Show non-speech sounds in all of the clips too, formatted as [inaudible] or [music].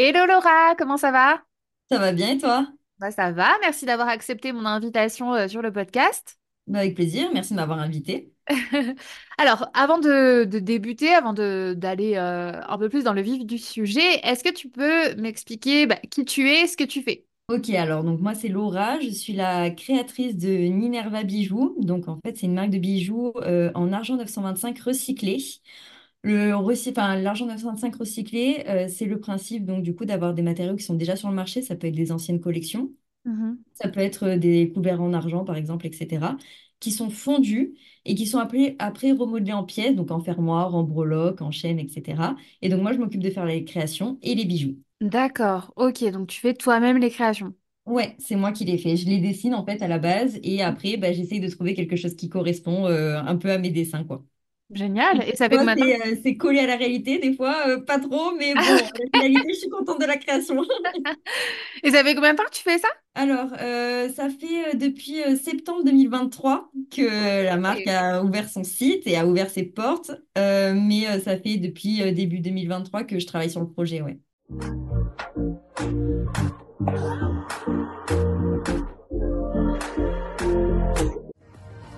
Hello Laura, comment ça va? Ça va bien et toi? Bah, ça va, merci d'avoir accepté mon invitation euh, sur le podcast. Bah, avec plaisir, merci de m'avoir invité. [laughs] Alors, avant de, de débuter, avant de d'aller euh, un peu plus dans le vif du sujet, est-ce que tu peux m'expliquer bah, qui tu es, ce que tu fais? Ok, alors donc moi c'est Laura, je suis la créatrice de Minerva Bijoux. Donc en fait c'est une marque de bijoux euh, en argent 925 recyclé. Le enfin, l'argent 925 recyclé, euh, c'est le principe donc du coup d'avoir des matériaux qui sont déjà sur le marché. Ça peut être des anciennes collections, Mhm. ça peut être euh, des couverts en argent par exemple, etc. qui sont fondus et qui sont après, après remodelés en pièces, donc en fermoir, en breloque, en chaîne, etc. Et donc moi je m'occupe de faire les créations et les bijoux. D'accord, ok, donc tu fais toi-même les créations. Ouais, c'est moi qui les fais. Je les dessine en fait à la base et après, bah, j'essaye de trouver quelque chose qui correspond euh, un peu à mes dessins, quoi. Génial, Et ça fait Toi, combien de temps? c'est euh, c'est collé à la réalité, des fois, euh, pas trop, mais bon, [laughs] la finalité, je suis contente de la création. Et ça fait combien de temps que tu fais ça? Alors, euh, ça fait euh, depuis septembre 2023 que la marque a ouvert son site et a ouvert ses portes, mais ça fait depuis début 2023 que je travaille sur le projet, ouais.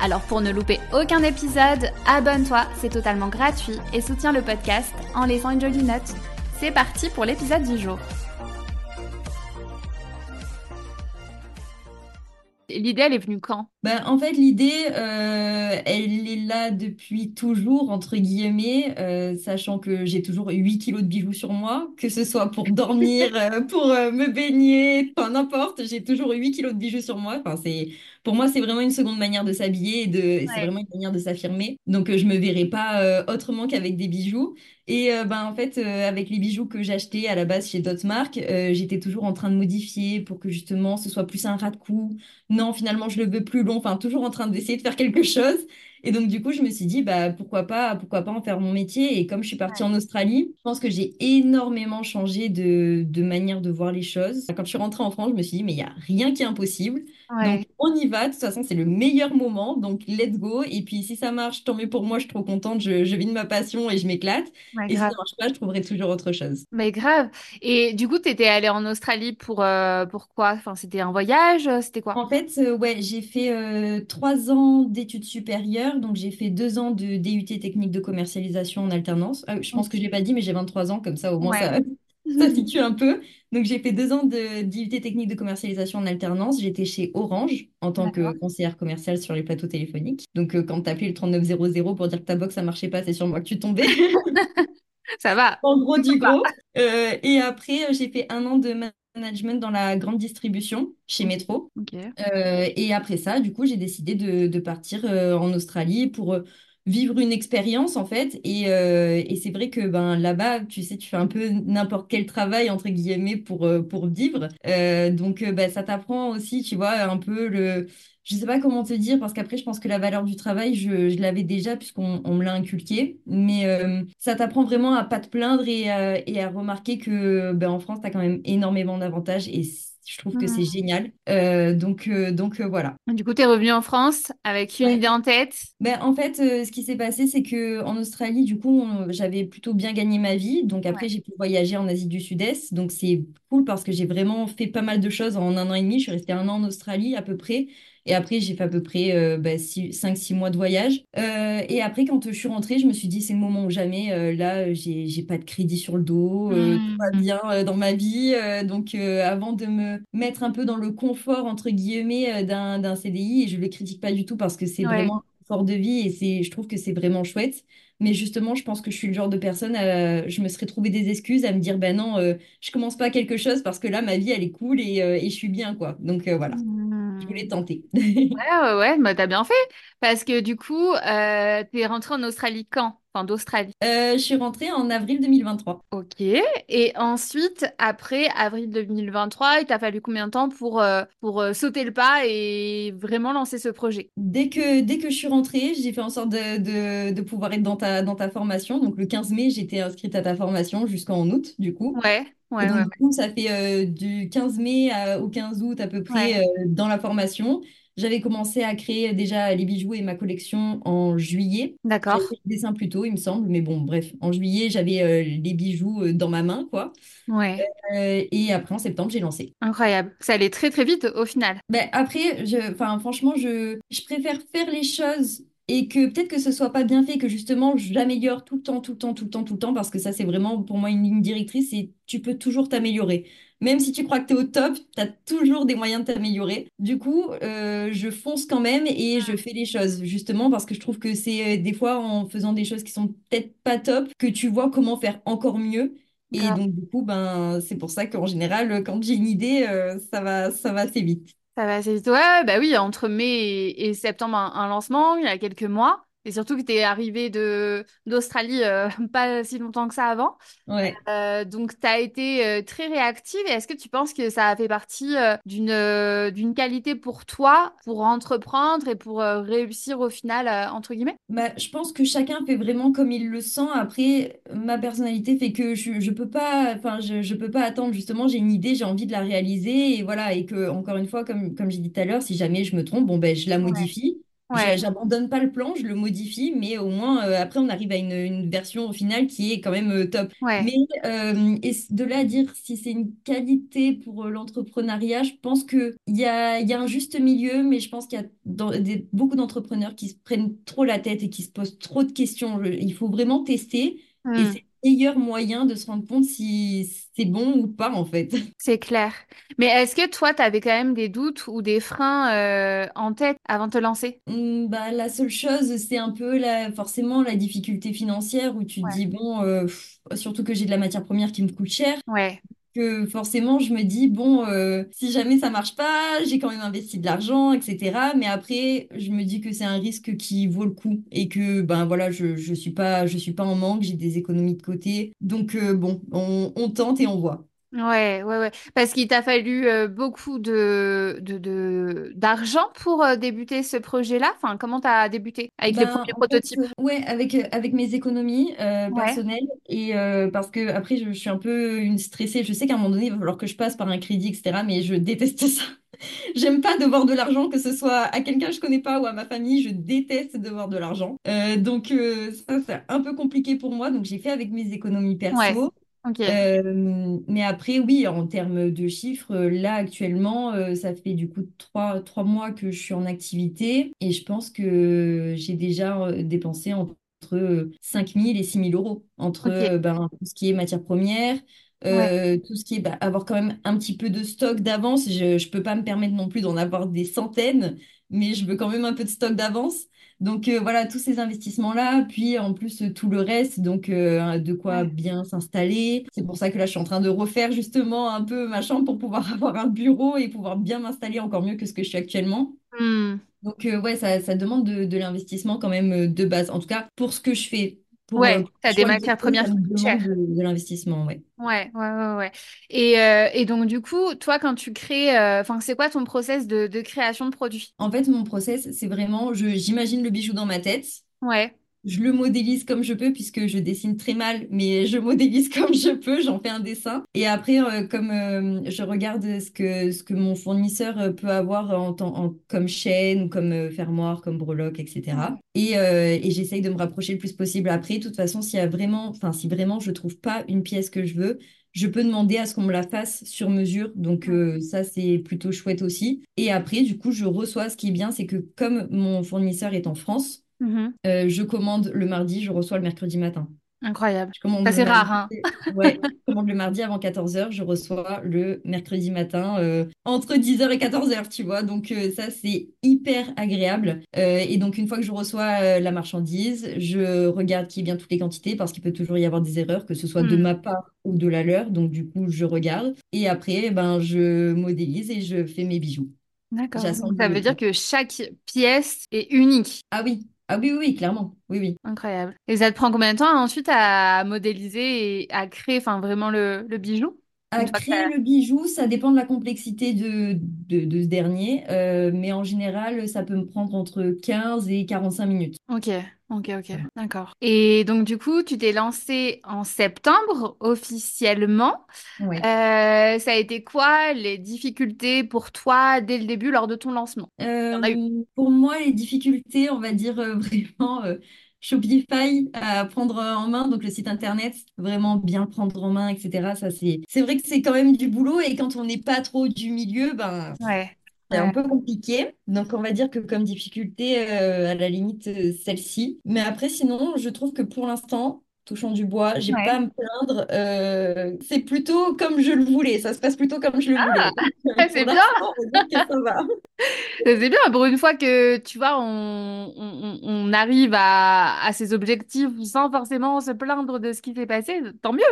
Alors pour ne louper aucun épisode, abonne-toi, c'est totalement gratuit et soutiens le podcast en laissant une jolie note. C'est parti pour l'épisode du jour. L'idée, elle est venue quand? Ben, en fait, l'idée, euh, elle est là depuis toujours, entre guillemets, euh, sachant que j'ai toujours 8 kilos de bijoux sur moi, que ce soit pour dormir, [laughs] euh, pour euh, me baigner, enfin n'importe, j'ai toujours 8 kilos de bijoux sur moi. Enfin, c'est, pour moi, c'est vraiment une seconde manière de s'habiller et de, c'est Ouais. vraiment une manière de s'affirmer. Donc, euh, je me verrai pas euh, autrement qu'avec des bijoux. Et euh, ben, en fait, euh, avec les bijoux que j'achetais à la base chez d'autres marques, euh, j'étais toujours en train de modifier pour que justement ce soit plus un ras de cou non, finalement, je le veux plus long, enfin, toujours en train d'essayer de faire quelque chose. Et donc, du coup, je me suis dit, bah, pourquoi pas, pourquoi pas en faire mon métier. Et comme je suis partie en Australie, je pense que j'ai énormément changé de, de manière de voir les choses. Quand je suis rentrée en France, je me suis dit, mais il n'y a rien qui est impossible. Donc, on y va. De toute façon, c'est le meilleur moment. Donc, let's go. Et puis, si ça marche, tant mieux pour moi. Je suis trop contente. Je, je vis de ma passion et je m'éclate. ouais, Et si ça marche pas, je trouverai toujours autre chose. Mais grave. Et du coup, t'étais allée en Australie pour, euh, pour quoi? Enfin, c'était un voyage? euh, C'était quoi? En fait, euh, ouais, j'ai fait euh, trois ans d'études supérieures, donc j'ai fait deux ans de DUT technique de commercialisation en alternance. Je pense que je Ok. l'ai pas dit, mais j'ai 23 ans, comme ça au moins Ouais. ça, [laughs] ça situe [laughs] un peu. Donc j'ai fait deux ans de DUT technique de commercialisation en alternance. J'étais chez Orange en tant que conseillère commerciale sur les plateaux téléphoniques. Donc euh, quand tu appelais le 3900 pour dire que ta box ça marchait pas, c'est sur moi que tu tombais. [laughs] Ça va. En gros du gros. Euh, et après, euh, j'ai fait un an de management dans la grande distribution chez. Metro. Euh, et après ça, du coup, j'ai décidé de, de partir en Australie pour vivre une expérience, en fait. Et, euh, et c'est vrai que ben, là-bas, tu sais, tu fais un peu n'importe quel travail, entre guillemets, pour, euh, pour vivre. Euh, donc, ben, ça t'apprend aussi, tu vois, un peu le... Je sais pas comment te dire, parce qu'après, je pense que la valeur du travail, je, je l'avais déjà, puisqu'on on me l'a inculqué. Mais euh, ça t'apprend vraiment à pas te plaindre et, à- et à remarquer que ben, en France, tu as quand même énormément d'avantages. Et je trouve que c'est Hmm. génial. Euh, donc, euh, donc euh, voilà. Du coup, t'es revenue en France avec une Ouais. idée en tête? Ben, en fait, ce qui s'est passé, c'est que en Australie, du coup, j'avais plutôt bien gagné ma vie. Donc après, Ouais. j'ai pu voyager en Asie du Sud-Est. Donc c'est cool parce que j'ai vraiment fait pas mal de choses en un an et demi. Je suis restée un an en Australie à peu près. Et après, j'ai fait à peu près euh, cinq, six mois de voyage. Euh, et après, quand je suis rentrée, je me suis dit, c'est le moment ou jamais. Euh, là, j'ai, j'ai pas de crédit sur le dos. euh, tout va bien dans ma vie. Donc avant de me mettre un peu dans le confort, entre guillemets, d'un, d'un CDI, et je ne le critique pas du tout parce que c'est Ouais. vraiment fort de vie et c'est, je trouve que c'est vraiment chouette. Mais justement, je pense que je suis le genre de personne, à- je me serais trouvé des excuses à me dire, ben non, euh, je commence pas quelque chose parce que là, ma vie, elle est cool et, euh, et je suis bien, quoi. Donc euh, voilà, je voulais Hmm. tenter. [laughs] Ouais, ouais, ouais, bah t'as bien fait. Parce que du coup, euh, t'es rentrée en Australie quand? enfin d'Australie? Euh, je suis rentrée en avril 2023. Ok. Et ensuite, après avril 2023, il t'a fallu combien de temps pour, euh, pour euh, sauter le pas et vraiment lancer ce projet? Dès que, dès que je suis rentrée, j'ai fait en sorte de, de, de pouvoir être dans ta, dans ta formation. Donc le 15 mai, j'étais inscrite à ta formation jusqu'en août, du coup. Ouais, Et ouais, ouais, donc, du coup, ça fait euh, du 15 mai à- au 15 août à peu près euh, dans la formation. J'avais commencé à créer déjà les bijoux et ma collection en juillet. D'accord. fait le dessin plus tôt, il me semble, mais bon, bref, en juillet, j'avais euh, les bijoux euh, dans ma main, quoi. Ouais. Euh, et après, en septembre, j'ai lancé. Incroyable. Ça allait très très vite au final. Ben, après, je, franchement, je, je préfère faire les choses et que peut-être que ce soit pas bien fait, que justement, j'améliore tout le temps, tout le temps, tout le temps, tout le temps, parce que ça, c'est vraiment pour moi une ligne directrice et tu peux toujours t'améliorer. Même si tu crois que tu es au top, tu as toujours des moyens de t'améliorer. Du coup, euh, je fonce quand même et je fais les choses, justement, parce que je trouve que c'est euh, des fois en faisant des choses qui sont peut-être pas top que tu vois comment faire encore mieux. Et Grave. donc, du coup, ben, c'est pour ça qu'en général, quand j'ai une idée, euh, ça va, ça va assez vite. Ça va assez vite. Ouais, bah oui, entre mai et, septembre, un lancement, il y a quelques mois. Et surtout que tu es arrivé d'Australie euh, [laughs] pas si longtemps que ça avant. Ouais. Euh, donc, tu as été euh, très réactive. Et est-ce que tu penses que ça a fait partie d'une d'une qualité pour toi, pour entreprendre et pour réussir au final, entre guillemets? Bah, je pense que chacun fait vraiment comme il le sent. Après, ma personnalité fait que je, je peux pas, je, je peux pas attendre. Justement, j'ai une idée, j'ai envie de la réaliser. Et voilà. Et que, encore une fois, comme, comme j'ai dit tout à l'heure, si jamais je me trompe, bon, ben, je la modifie. Ouais, J'abandonne pas le plan, je le modifie, mais au moins, euh, après, on arrive à une, une version finale qui est quand même euh, top. ouais. Mais euh, et de là à dire si c'est une qualité pour l'entrepreneuriat, je pense qu'il y a, y a un juste milieu, mais je pense qu'il y a dans- des- beaucoup d'entrepreneurs qui se prennent trop la tête et qui se posent trop de questions. Je- il faut vraiment tester et Hmm. c'est meilleur moyen de se rendre compte si c'est bon ou pas, en fait. [laughs] C'est clair. Mais est-ce que toi, tu avais quand même des doutes ou des freins euh, en tête avant de te lancer? Hum, Bah, la seule chose, c'est un peu la, forcément la difficulté financière où tu te Ouais. dis, bon, euh, pff, surtout que j'ai de la matière première qui me coûte cher. Ouais. Que forcément, je me dis, bon, euh, si jamais ça marche pas, j'ai quand même investi de l'argent, etc. Mais après, je me dis que c'est un risque qui vaut le coup et que, ben voilà, je, je suis pas, je suis pas en manque, j'ai des économies de côté. Donc, euh, bon, on, on tente et on voit. Ouais, ouais, ouais. Parce qu'il t'a fallu euh, beaucoup de, de, de- d'argent pour euh, débuter ce projet-là? Enfin, comment t'as débuté? Avec les Ben, premiers en fait, prototypes? euh, ouais, avec, euh, avec mes économies euh, Ouais. personnelles et euh, parce que après, je, je suis un peu une stressée. Je sais qu'à un moment donné, il va falloir que je passe par un crédit, etc. Mais je déteste [laughs] ça. J'aime pas devoir de l'argent, que ce soit à quelqu'un que je connais pas ou à ma famille. Je déteste devoir de l'argent. Euh, donc, euh, ça, c'est un peu compliqué pour moi. Donc, j'ai fait avec mes économies Ouais. perso. Euh, mais après, oui, en termes de chiffres, euh, là actuellement, euh, ça fait du coup trois, trois mois que je suis en activité et je pense que j'ai déjà dépensé entre euh, 5 000 et 6 000 euros entre ben, tout ce qui est matière première, Ouais. euh, tout ce qui est bah, avoir quand même un petit peu de stock d'avance. Je ne peux pas me permettre non plus d'en avoir des centaines, mais je veux quand même un peu de stock d'avance. Donc euh, voilà, tous ces investissements-là, puis en plus euh, tout le reste, donc euh, de quoi Ouais. bien s'installer. C'est pour ça que là, je suis en train de refaire justement un peu ma chambre pour pouvoir [laughs] avoir un bureau et pouvoir bien m'installer encore mieux que ce que je suis actuellement. Hmm. Donc ouais, ça, ça demande de, de l'investissement quand même de base. En tout cas, pour ce que je fais, Ouais. le T'as des matières premières demande de, de l'investissement, ouais. Ouais, ouais, ouais, ouais. Et, euh, et donc, du coup, toi, quand tu crées, euh, enfin, c'est quoi ton process de, de création de produit? En fait, mon process, c'est vraiment, je, j'imagine le bijou dans ma tête. Ouais. Je le modélise comme je peux puisque je dessine très mal, mais je modélise [laughs] comme je peux, j'en fais un dessin. Et après, euh, comme euh, je regarde ce que, ce que mon fournisseur euh, peut avoir en, temps- en- comme chaîne ou comme euh, fermoir, comme breloque, etc. Et, euh, et j'essaye de me rapprocher le plus possible. Après, de toute façon, s'il y a vraiment, enfin, si vraiment je trouve pas une pièce que je veux, je peux demander à ce qu'on me la fasse sur mesure. Donc euh, ça, c'est plutôt chouette aussi. Et après, du coup, je reçois. Ce qui est bien, c'est que comme mon fournisseur est en France, Mhm. euh, je commande le mardi, je reçois le mercredi matin. Incroyable. Ça, c'est rare, hein. [laughs] Ouais, je commande le mardi avant 14h, je reçois le mercredi matin euh, entre 10h et 14h, tu vois. Donc euh, ça, c'est hyper agréable. Euh, et donc une fois que je reçois la marchandise, je regarde qu'il y ait bien toutes les quantités parce qu'il peut toujours y avoir des erreurs, que ce soit de Hmm. ma part ou de la leur. Donc du coup, je regarde. Et après, ben, je modélise et je fais mes bijoux. D'accord. Ça veut dire que chaque pièce est unique. Ah oui, Ah oui, oui, oui, clairement. Oui, oui. Incroyable. Et ça te prend combien de temps ensuite à modéliser et à créer, enfin, vraiment le, le bijou? À créer le bijou, ça dépend de la complexité de, de, de ce dernier, euh, mais en général, ça peut me prendre entre 15 et 45 minutes. Ok, ok, ok, d'accord. Et donc, du coup, tu t'es lancé en septembre officiellement. Euh, ça a été quoi les difficultés pour toi dès le début lors de ton lancement? Eu? Euh, pour moi, les difficultés, on va dire euh, [laughs] vraiment Shopify à prendre en main, donc le site internet, vraiment bien prendre en main, etc. Ça, c'est, c'est vrai que c'est quand même du boulot et quand on n'est pas trop du milieu, ben, Ouais, c'est un peu compliqué. Donc, on va dire que comme difficulté, euh, à la limite, euh, celle-ci. Mais après, sinon, je trouve que pour l'instant, touchant du bois, j'ai pas ouais. à me plaindre. Euh, c'est plutôt comme je le voulais. Ça se passe plutôt comme je le Ah, voulais. [laughs] C'est bien. [laughs] C'est bien, pour une fois que, tu vois, on, on, on arrive à, à ses objectifs sans forcément se plaindre de ce qui s'est passé, tant mieux.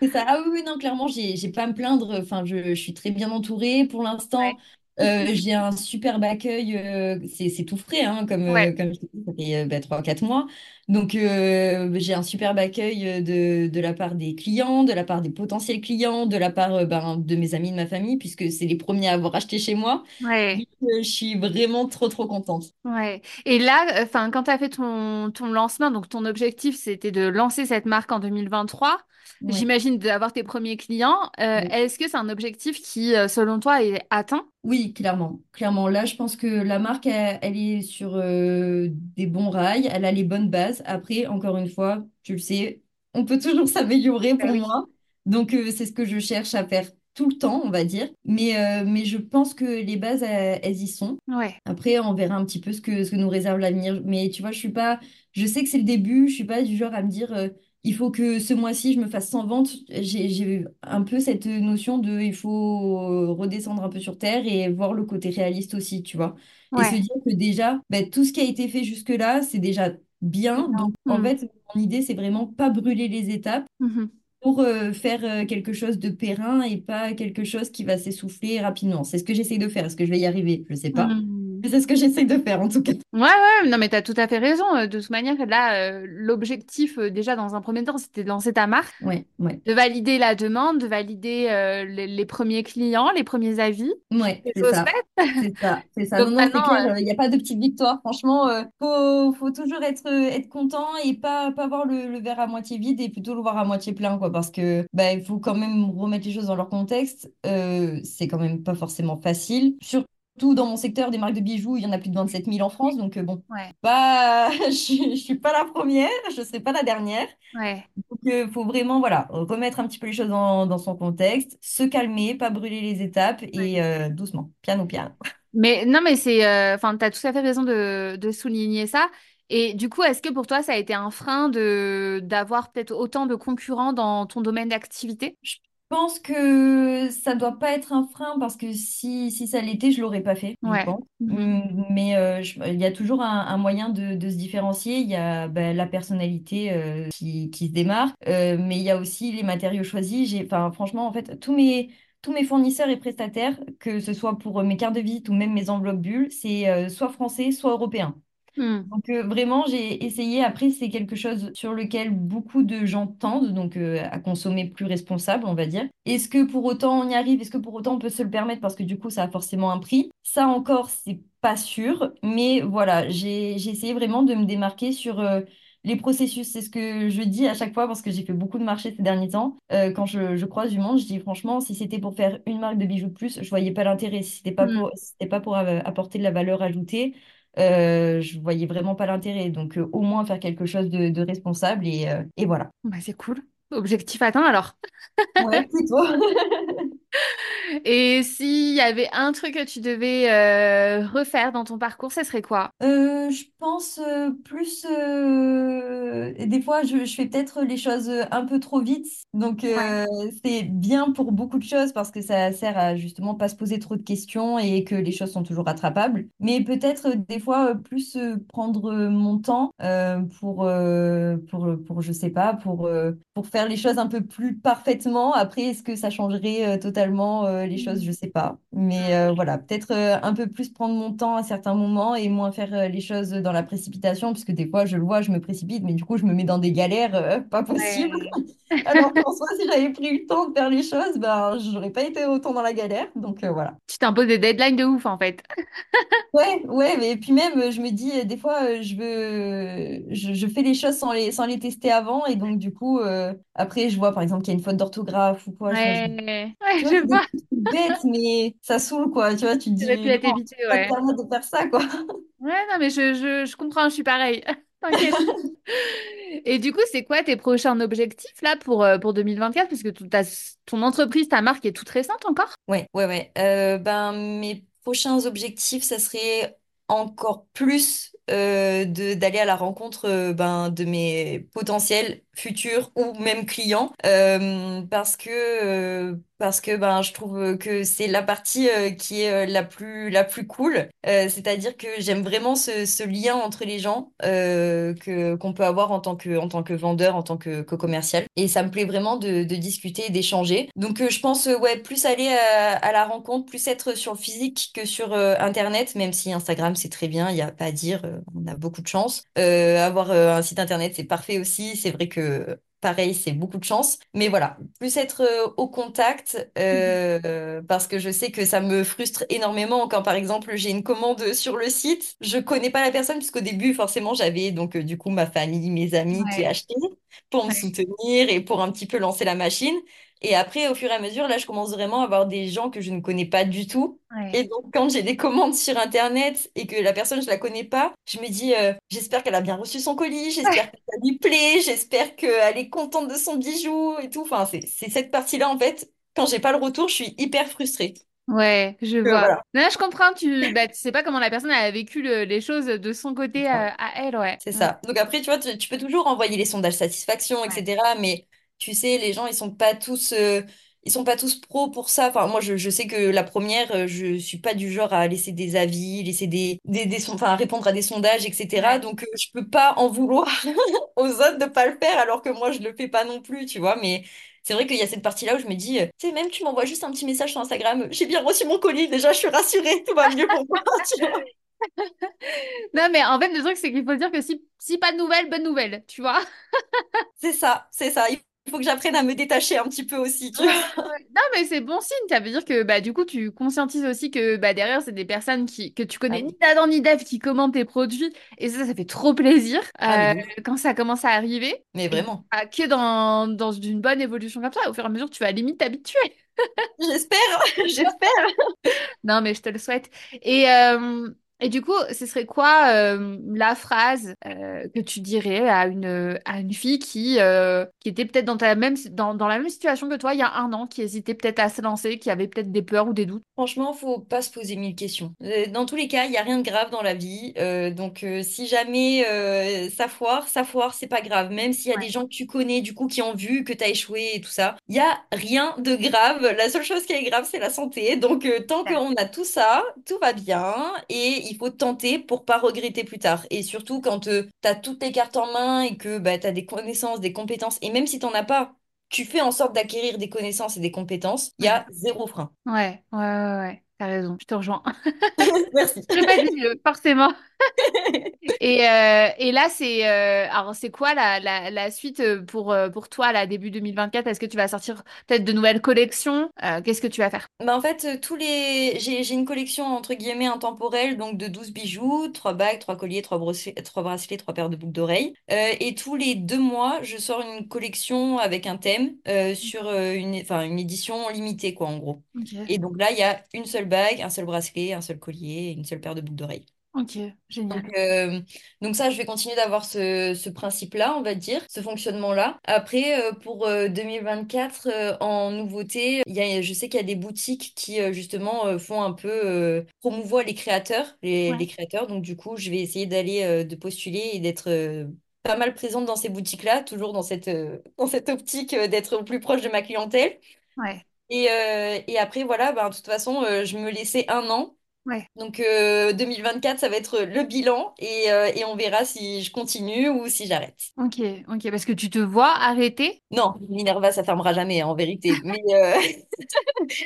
C'est ça. Ah oui, oui, non, clairement, j'ai, j'ai pas à me plaindre. Enfin, je, je suis très bien entourée. Pour l'instant, Ouais. Euh, j'ai un superbe accueil. euh, c'est, c'est tout frais, hein, comme, Ouais, euh, comme je t'ai dit, ça fait euh, bah, 3-4 mois. Donc, euh, j'ai un superbe accueil de, de la part des clients, de la part des potentiels clients, de la part euh, ben, de mes amis, de ma famille, puisque c'est les premiers à avoir acheté chez moi. ouais, Donc, euh, je suis vraiment trop, trop contente. ouais. Et là, enfin, quand tu as fait ton, ton lancement, donc ton objectif, c'était de lancer cette marque en 2023. Ouais. J'imagine d'avoir tes premiers clients. Euh, est-ce que c'est un objectif qui, euh, selon toi, est atteint? Oui, clairement. Clairement, là, je pense que la marque, elle, elle est sur euh, des bons rails, elle a les bonnes bases. Après, encore une fois, tu le sais, on peut toujours [laughs] s'améliorer pour oui. moi. Donc, euh, c'est ce que je cherche à faire tout le temps, on va dire. Mais, euh, mais je pense que les bases, elles, elles y sont. Ouais, Après, on verra un petit peu ce que, ce que nous réserve l'avenir. Mais tu vois, je suis pas, je sais que c'est le début, je suis pas du genre à me dire, euh, il faut que ce mois-ci, je me fasse 100 ventes. J'ai, un peu cette notion de, il faut redescendre un peu sur terre et voir le côté réaliste aussi, tu vois. Et se dire que déjà, ben, tout ce qui a été fait jusque-là, c'est déjà bien. Donc, en Hmm. fait, mon idée, c'est vraiment pas brûler les étapes Mhm. pour euh, faire euh, quelque chose de périn et pas quelque chose qui va s'essouffler rapidement. C'est ce que j'essaye de faire. Est-ce que je vais y arriver? Je sais pas. Hmm. C'est ce que j'essaye de faire en tout cas. Ouais, ouais, non, mais t'as tout à fait raison. Euh, De toute manière, là, euh, l'objectif, euh, déjà, dans un premier temps, c'était de lancer ta marque, Ouais, ouais, de valider la demande, de valider euh, les, les premiers clients, les premiers avis. ouais, C'est ça. C'est ça, c'est ça. Donc non, clair, il n'y a pas de petite victoire. Franchement, faut, faut toujours être, être content et pas, pas voir le, le verre à moitié vide et plutôt le voir à moitié plein, quoi. Parce que bah, il faut quand même remettre les choses dans leur contexte. C'est quand même pas forcément facile. Surtout dans mon secteur des marques de bijoux, il y en a plus de 27 000 en France. Donc, euh, bon, ouais, bah, [laughs] je, suis- je suis pas la première, je serai pas la dernière. ouais, Donc, il faut vraiment voilà, remettre un petit peu les choses dans, dans son contexte, se calmer, pas brûler les étapes ouais. et euh, doucement, piano piano. Mais non, mais c'est, euh, enfin, t'as tout à fait raison de, de souligner ça. Et du coup, est-ce que pour toi, ça a été un frein de d'avoir peut-être autant de concurrents dans ton domaine d'activité? Je pense que ça doit pas être un frein parce que si, si ça l'était, je l'aurais pas fait, je pense. Mhm. Hum, Mais euh, je- il y a toujours un, un moyen de, de se différencier. Il y a bah, la personnalité euh, qui, qui se démarque, euh, mais il y a aussi les matériaux choisis. J'ai, enfin, franchement, en fait, tous mes, tous mes fournisseurs et prestataires, que ce soit pour mes cartes de visite ou même mes enveloppes bulles, c'est soit français, soit européen. Hmm. Donc euh, vraiment, j'ai essayé. Après, c'est quelque chose sur lequel beaucoup de gens tendent, donc euh, à consommer plus responsable, on va dire. Est-ce que pour autant on y arrive? Est-ce que pour autant on peut se le permettre? Parce que du coup, ça a forcément un prix. Ça encore, c'est pas sûr. Mais voilà, j'ai j'ai essayé vraiment de me démarquer sur euh, les processus. C'est ce que je dis à chaque fois parce que j'ai fait beaucoup de marchés ces derniers temps. Euh, quand je, je croise du monde, je dis franchement, si c'était pour faire une marque de bijoux de plus, je voyais pas l'intérêt. Si c'était pas Hmm. pour, si pas pour apporter de la valeur ajoutée euh, je voyais vraiment pas l'intérêt. Donc, euh, au moins faire quelque chose de, de responsable et, euh, et voilà. Bah, c'est cool. Objectif atteint alors. Ouais, plutôt. [laughs] Et s'il y avait un truc que tu devais euh, refaire dans ton parcours, ce serait quoi? Euh, je pense euh, plus. euh, des fois, je, je fais peut-être les choses un peu trop vite. Donc, Ouais. euh, c'est bien pour beaucoup de choses parce que ça sert à justement pas se poser trop de questions et que les choses sont toujours rattrapables. Mais peut-être euh, des fois euh, plus euh, prendre euh, mon temps euh, pour, euh, pour, pour, je sais pas, pour, euh, pour faire les choses un peu plus parfaitement. Après, est-ce que ça changerait euh, totalement euh, les choses, je sais pas. Mais euh, voilà, peut-être euh, un peu plus prendre mon temps à certains moments et moins faire euh, les choses dans la précipitation, puisque des fois, je le vois, je me précipite, mais du coup, je me mets dans des galères euh, [laughs] pas possibles. Ouais. [laughs] Alors qu'en [laughs] soi, si j'avais pris le temps de faire les choses, ben, j'aurais pas été autant dans la galère. Donc euh, voilà. Tu t'imposes des deadlines de ouf en fait. Ouais, ouais, mais puis même, euh, je me dis, euh, des fois, euh, je veux, je, je fais les choses sans les, sans les tester avant, et donc du coup, euh, après, je vois par exemple qu'il y a une faute d'orthographe ou quoi, je Ouais, je vois. Bêtes, mais ça saoule, quoi, tu vois, tu te aurais pu dis, être évité, ouais. de faire ça, quoi. Ouais, non, mais je, je, je comprends, je suis pareil. [laughs] T'inquiète. Et du coup, c'est quoi tes prochains objectifs là pour, euh, pour 2024? Parce que ton entreprise, ta marque est toute récente encore? Ouais, ouais, ouais. Euh, ben, mes prochains objectifs, ça serait encore plus euh, de d'aller à la rencontre euh, ben, de mes potentiels futurs ou même clients euh, parce que euh, parce que ben je trouve que c'est la partie euh, qui est euh, la plus la plus cool. C'est-à-dire que j'aime vraiment ce, lien entre les gens que qu'on peut avoir en tant que en tant que vendeur, en tant que, commercial. Et ça me plaît vraiment de, discuter d'échanger. Donc je pense ouais plus aller à, la rencontre, plus être sur physique que sur Internet, même si Instagram c'est très bien, il n'y a pas à dire, on a beaucoup de chance. Avoir un site Internet c'est parfait aussi. C'est vrai que Pareil, c'est beaucoup de chance. Mais voilà, plus être euh, au contact, euh, [laughs] parce que je sais que ça me frustre énormément quand, par exemple, j'ai une commande sur le site. Je connais pas la personne, puisqu'au début, forcément, j'avais donc euh, du coup ma famille, mes amis qui achetaient pour me ouais, soutenir et pour un petit peu lancer la machine. Et après, au fur et à mesure, là, je commence vraiment à avoir des gens que je ne connais pas du tout. Et ouais. donc, quand j'ai des commandes sur Internet et que la personne, je la connais pas, je me dis, euh, j'espère qu'elle a bien reçu son colis, j'espère [laughs] que ça lui plaît, j'espère qu'elle est contente de son bijou et tout. Enfin, c'est, cette partie-là, en fait. Quand j'ai pas le retour, je suis hyper frustrée. Ouais, je vois. voilà. Là, je comprends, tu, bah, tu sais pas comment la personne a vécu le- les choses de son côté euh, à elle, ouais. C'est Mm. ça. Donc après, tu vois, tu, tu peux toujours envoyer les sondages satisfaction, Ouais, etc. Mais tu sais, les gens, ils sont pas tous, euh, ils sont pas tous pros pour ça. Enfin, moi, je, je sais que la première, euh, je suis pas du genre à laisser des avis, laisser des, des, des son- enfin, à répondre à des sondages, etc. Donc, euh, je peux pas en vouloir [laughs] aux autres de pas le faire, alors que moi, je le fais pas non plus, tu vois. Mais c'est vrai qu'il y a cette partie-là où je me dis, euh, tu sais, même tu m'envoies juste un petit message sur Instagram, j'ai bien reçu mon colis, déjà, je suis rassurée, tout va mieux pour moi, tu vois. [laughs] Non, mais en fait, le truc, c'est qu'il faut dire que si, si pas de nouvelles, bonne nouvelle, tu vois. C'est ça, c'est ça. Il faut que j'apprenne à me détacher un petit peu aussi, tu vois. [laughs] Non, mais c'est bon signe. Ça veut dire que bah, du coup, tu conscientises aussi que bah, derrière, c'est des personnes qui, que tu Ah connais ni oui. d'Adam ni d'Ève qui commandent tes produits. Et ça, ça fait trop plaisir Ah, euh, ouf. quand ça commence à arriver. Mais Et vraiment. bah, que dans, dans une bonne évolution comme ça, au fur et à mesure, tu vas limite t'habituer. J'espère, [laughs] j'espère. [laughs] Non, mais je te le souhaite. Et, euh, et du coup, ce serait quoi euh, la phrase euh, que tu dirais à une, à une fille qui, euh, qui était peut-être dans, ta même, dans, dans la même situation que toi il y a un an, qui hésitait peut-être à se lancer, qui avait peut-être des peurs ou des doutes? Franchement, faut pas se poser mille questions. Dans tous les cas, il y a rien de grave dans la vie. Donc, si jamais ça foire, ça foire, c'est pas grave. Même s'il y a des Ouais, gens que tu connais, du coup, qui ont vu que tu as échoué et tout ça, il y a rien de grave. La seule chose qui est grave, c'est la santé. Donc, tant super. qu'on a tout ça, tout va bien. Et il faut tenter pour pas regretter plus tard. Et surtout quand tu as toutes les cartes en main et que bah, tu as des connaissances, des compétences, et même si tu n'en as pas, tu fais en sorte d'acquérir des connaissances et des compétences, il y a zéro frein. ouais, ouais, ouais, ouais. T'as raison, je te rejoins. [laughs] Merci. [laughs] Je pas dit mieux, forcément. Et, euh, et là, c'est euh, alors c'est quoi la, la, la suite euh, pour, pour toi, là, début 2024? Est-ce que tu vas sortir peut-être de nouvelles collections? Euh, qu'est-ce que tu vas faire? Bah en fait, tous les... j'ai, une collection entre guillemets intemporelle, donc de 12 bijoux, 3 bagues, 3 colliers, 3 bracelets, 3 bracelets, 3 paires de boucles d'oreilles. Et tous les deux mois, je sors une collection avec un thème sur une... Enfin, une édition limitée, quoi, en gros. Et donc là, il y a une seule bague, un seul bracelet, un seul collier une seule paire de boucles d'oreilles. Ok, Donc, génial. euh, donc ça, je vais continuer d'avoir ce, ce principe-là, on va dire, ce fonctionnement-là. Après, euh, pour euh, 2024, euh, en nouveauté, il y a, je sais qu'il y a des boutiques qui, euh, justement, font un peu promouvoir les créateurs, les, Ouais, les créateurs. Donc, du coup, je vais essayer d'aller, de postuler et d'être pas mal présente dans ces boutiques-là, toujours dans cette, dans cette optique d'être au plus proche de ma clientèle. ouais, Et, et après, voilà, ben, de toute façon, je me laissais un an. Ouais. Donc euh, 2024, ça va être le bilan et, euh, et on verra si je continue ou si j'arrête. Ok, ok, parce que tu te vois arrêter? Non, Minerva, ça fermera jamais, hein, en vérité. Mais, euh,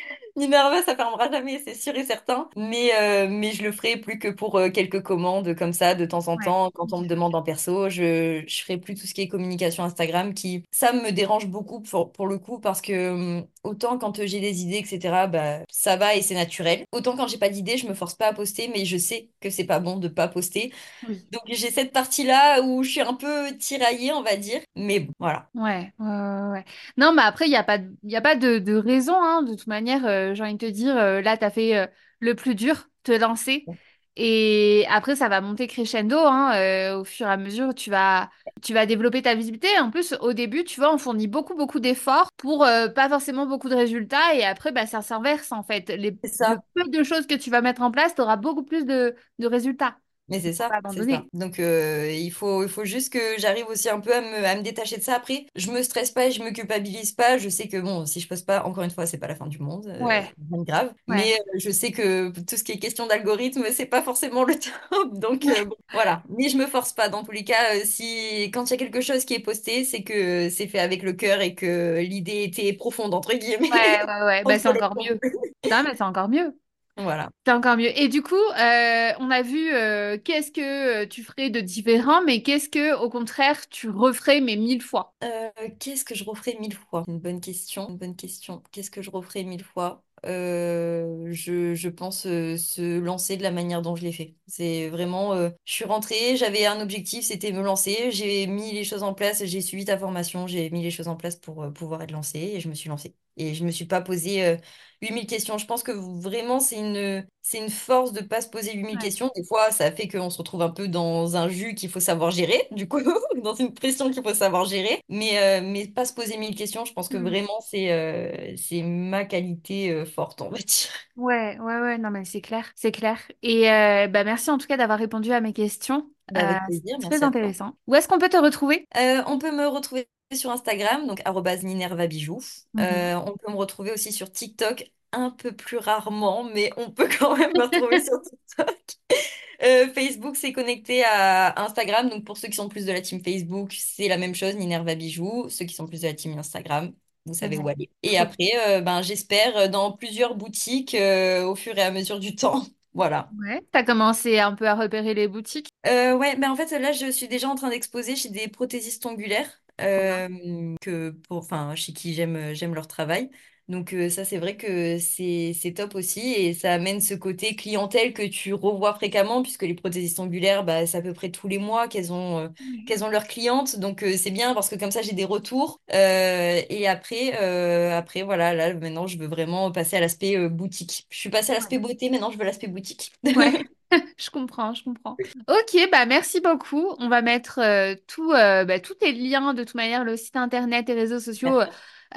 [laughs] Minerva, ça fermera jamais, c'est sûr et certain. Mais, euh, mais je le ferai plus que pour euh, quelques commandes comme ça, de temps en Ouais. temps, quand on me demande en perso. Je, je ferai plus tout ce qui est communication Instagram, qui, ça me dérange beaucoup pour, pour le coup, parce que hum, autant quand j'ai des idées, etc., bah, ça va et c'est naturel. Autant quand j'ai pas d'idées, je me force pas à poster, mais je sais que c'est pas bon de pas poster. Oui. Donc j'ai cette partie-là où je suis un peu tiraillée, on va dire. Mais bon, voilà. Ouais, ouais. Non, mais après, il n'y a pas, y a pas de, de raison, hein. De toute manière, euh, j'ai envie de te dire, euh, là, tu as fait euh, le plus dur, te lancer. Et après, ça va monter crescendo, hein. euh, au fur et à mesure, tu vas, tu vas développer ta visibilité. En plus, au début, tu vois, on fournit beaucoup, beaucoup d'efforts pour euh, pas forcément beaucoup de résultats. Et après, bah, ça s'inverse, en fait. Les, le ça. peu de choses que tu vas mettre en place, tu auras beaucoup plus de, de résultats. Mais c'est ça. Donc euh, il faut, il faut juste que j'arrive aussi un peu à me, à me détacher de ça. Après, je me stresse pas et je me culpabilise pas. Je sais que bon, si je poste pas, encore une fois, c'est pas la fin du monde, euh, Ouais, rien de grave. ouais. Mais euh, je sais que tout ce qui est question d'algorithme, c'est pas forcément le [laughs] top. Donc euh, bon, voilà. Mais je me force pas. Dans tous les cas, si quand il y a quelque chose qui est posté, c'est que c'est fait avec le cœur et que l'idée était profonde entre guillemets. Ouais, ouais, ouais. [laughs] Bah, c'est encore mieux. Non, mais c'est encore mieux. Voilà. C'est encore mieux. Et du coup, euh, on a vu euh, qu'est-ce que euh, tu ferais de différent, mais qu'est-ce que, au contraire, tu referais, mais mille fois? Euh, qu'est-ce que je referais mille fois? Une bonne question, une bonne question. Qu'est-ce que je referais mille fois? Euh, je, je pense euh, se lancer de la manière dont je l'ai fait. C'est vraiment, euh, je suis rentrée, j'avais un objectif, c'était me lancer. J'ai mis les choses en place, j'ai suivi ta formation, j'ai mis les choses en place pour euh, pouvoir être lancée et je me suis lancée. Et je me suis pas posé euh, 8000 questions. Je pense que vraiment, c'est une, c'est une force de pas se poser 8000 Ouais. questions. Des fois, ça fait qu'on se retrouve un peu dans un jus qu'il faut savoir gérer, [laughs] du coup, dans une pression qu'il faut savoir gérer. Mais, euh, mais pas se poser 1000 questions, je pense que Mm. vraiment, c'est euh, c'est ma qualité euh, forte, on va dire. Ouais, ouais, ouais, non, mais c'est clair, c'est clair. Et euh, bah, merci en tout cas d'avoir répondu à mes questions. Bah, avec plaisir, c'est très merci toi. intéressant. Où est-ce qu'on peut te retrouver? Euh, on peut me retrouver sur Instagram, donc Minerva Bijoux. Mhm. Euh, on peut me retrouver aussi sur TikTok, un peu plus rarement, mais on peut quand même me retrouver sur TikTok. Euh, Facebook, c'est connecté à Instagram. Donc, pour ceux qui sont plus de la team Facebook, c'est la même chose, Minerva Bijoux. Ceux qui sont plus de la team Instagram, vous savez où aller. Et après, euh, ben, j'espère dans plusieurs boutiques euh, au fur et à mesure du [laughs] temps. Voilà. Ouais. T'as commencé un peu à repérer les boutiques? Euh, ouais, mais en fait, là, je suis déjà en train d'exposer chez des prothésistes ongulaires, euh, que pour, enfin, chez qui j'aime, j'aime leur travail. Donc euh, ça, c'est vrai que c'est, c'est top aussi et ça amène ce côté clientèle que tu revois fréquemment puisque les prothésistes ongulaires, bah, c'est à peu près tous les mois qu'elles ont, euh, Ouais. qu'elles ont leurs clientes. Donc euh, c'est bien parce que comme ça, j'ai des retours. Et après, après, voilà, là, maintenant, je veux vraiment passer à l'aspect boutique. Je suis passée à l'aspect beauté, maintenant, je veux l'aspect boutique. Ouais. [laughs] [laughs] Je comprends, je comprends. Ok, bah merci beaucoup. On va mettre tout, bah, tous tes liens, de toute manière, le site internet et réseaux sociaux,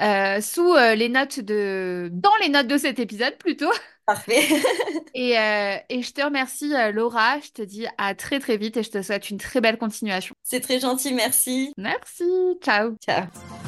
euh, sous euh, les notes de... dans les notes de cet épisode plutôt. Parfait. [laughs] Et, euh, et je te remercie, Laura. Je te dis à très très vite et je te souhaite une très belle continuation. C'est très gentil, merci. Merci, ciao. Ciao.